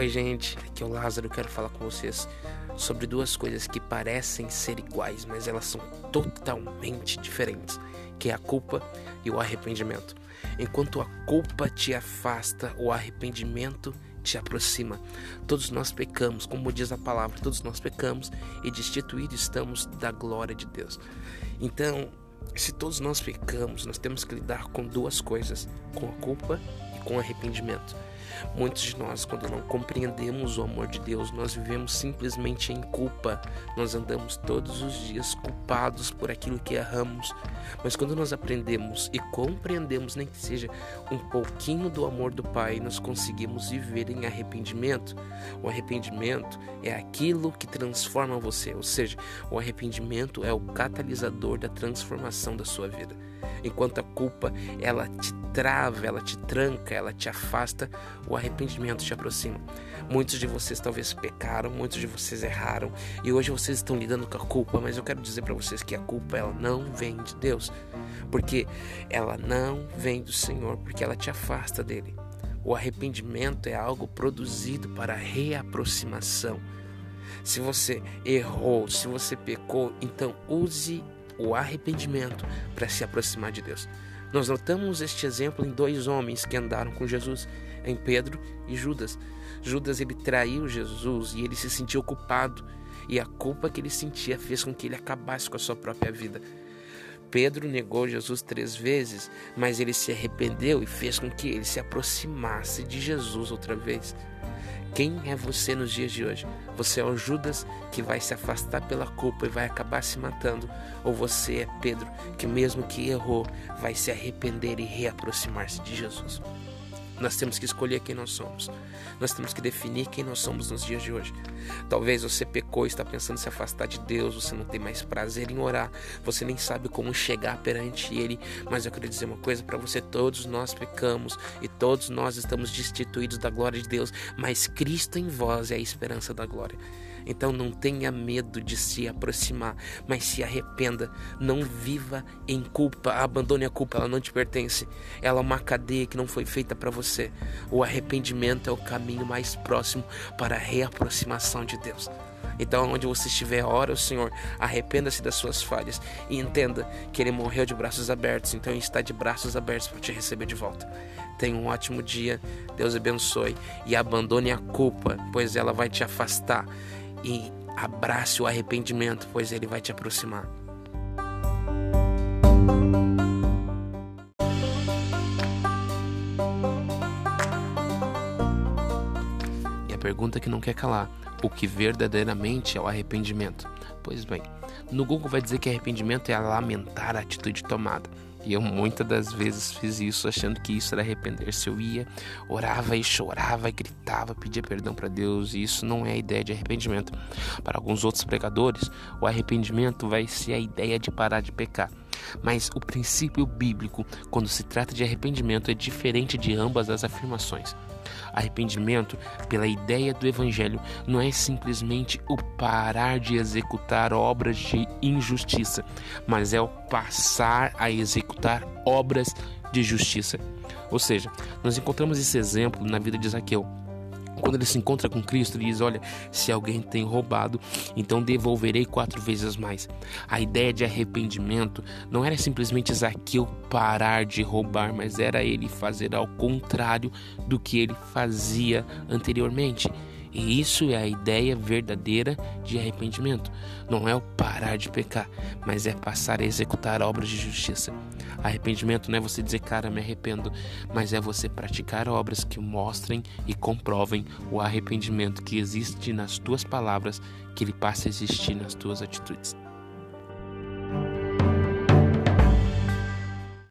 Oi, gente, aqui é o Lázaro. Quero falar com vocês sobre duas coisas que parecem ser iguais, mas elas são totalmente diferentes, que é a culpa e o arrependimento. Enquanto a culpa te afasta, o arrependimento te aproxima. Todos nós pecamos, como diz a palavra, todos nós pecamos e destituídos estamos da glória de Deus. Então, se todos nós pecamos, nós temos que lidar com duas coisas: com a culpa e com o arrependimento. Muitos de nós, quando não compreendemos o amor de Deus, nós vivemos simplesmente em culpa. Nós andamos todos os dias culpados por aquilo que erramos. Mas quando nós aprendemos e compreendemos, nem que seja um pouquinho do amor do Pai, nós conseguimos viver em arrependimento. O arrependimento é aquilo que transforma você, ou seja, o arrependimento é o catalisador da transformação da sua vida. Enquanto a culpa, ela te trava, ela te tranca, ela te afasta, o arrependimento te aproxima. Muitos de vocês talvez pecaram, muitos de vocês erraram e hoje vocês estão lidando com a culpa, mas eu quero dizer para vocês que a culpa ela não vem de Deus, porque ela não vem do Senhor, porque ela te afasta dele. O arrependimento é algo produzido para reaproximação. Se você errou, se você pecou, então use o arrependimento para se aproximar de Deus. Nós notamos este exemplo em dois homens que andaram com Jesus, em Pedro e Judas. Judas ele traiu Jesus e ele se sentiu culpado, e a culpa que ele sentia fez com que ele acabasse com a sua própria vida. Pedro negou Jesus três vezes, mas ele se arrependeu e fez com que ele se aproximasse de Jesus outra vez. Quem é você nos dias de hoje? Você é o Judas que vai se afastar pela culpa e vai acabar se matando? Ou você é Pedro que, mesmo que errou, vai se arrepender e reaproximar-se de Jesus? Nós temos que escolher quem nós somos. Nós temos que definir quem nós somos nos dias de hoje. Talvez você pecou e está pensando em se afastar de Deus, você não tem mais prazer em orar, você nem sabe como chegar perante Ele. Mas eu quero dizer uma coisa para você: todos nós pecamos e todos nós estamos destituídos da glória de Deus, mas Cristo em vós é a esperança da glória. Então não tenha medo de se aproximar, mas se arrependa. Não viva em culpa, abandone a culpa, ela não te pertence. Ela é uma cadeia que não foi feita para você. O arrependimento é o caminho mais próximo para a reaproximação de Deus. Então, onde você estiver, ora o Senhor, arrependa-se das suas falhas e entenda que Ele morreu de braços abertos, então Ele está de braços abertos para te receber de volta. Tenha um ótimo dia, Deus abençoe e abandone a culpa, pois ela vai te afastar e abrace o arrependimento, pois ele vai te aproximar. E a pergunta que não quer calar: o que verdadeiramente é o arrependimento? Pois bem, no Google vai dizer que arrependimento é lamentar a atitude tomada. E eu muitas das vezes fiz isso achando que isso era arrepender-se. Eu ia, orava e chorava, gritava, pedia perdão para Deus. E isso não é a ideia de arrependimento. Para alguns outros pregadores, o arrependimento vai ser a ideia de parar de pecar. Mas o princípio bíblico, quando se trata de arrependimento, é diferente de ambas as afirmações. Arrependimento, pela ideia do Evangelho, não é simplesmente o parar de executar obras de injustiça, mas é o passar a executar obras de justiça. Ou seja, nós encontramos esse exemplo na vida de Zaqueu. Quando ele se encontra com Cristo, ele diz: Olha, se alguém tem roubado, então devolverei quatro vezes mais. A ideia de arrependimento não era simplesmente Zaqueu parar de roubar, mas era ele fazer ao contrário do que ele fazia anteriormente. E isso é a ideia verdadeira de arrependimento. Não é o parar de pecar, mas é passar a executar obras de justiça. Arrependimento não é você dizer, cara, me arrependo, mas é você praticar obras que mostrem e comprovem o arrependimento que existe nas tuas palavras, que ele passa a existir nas tuas atitudes.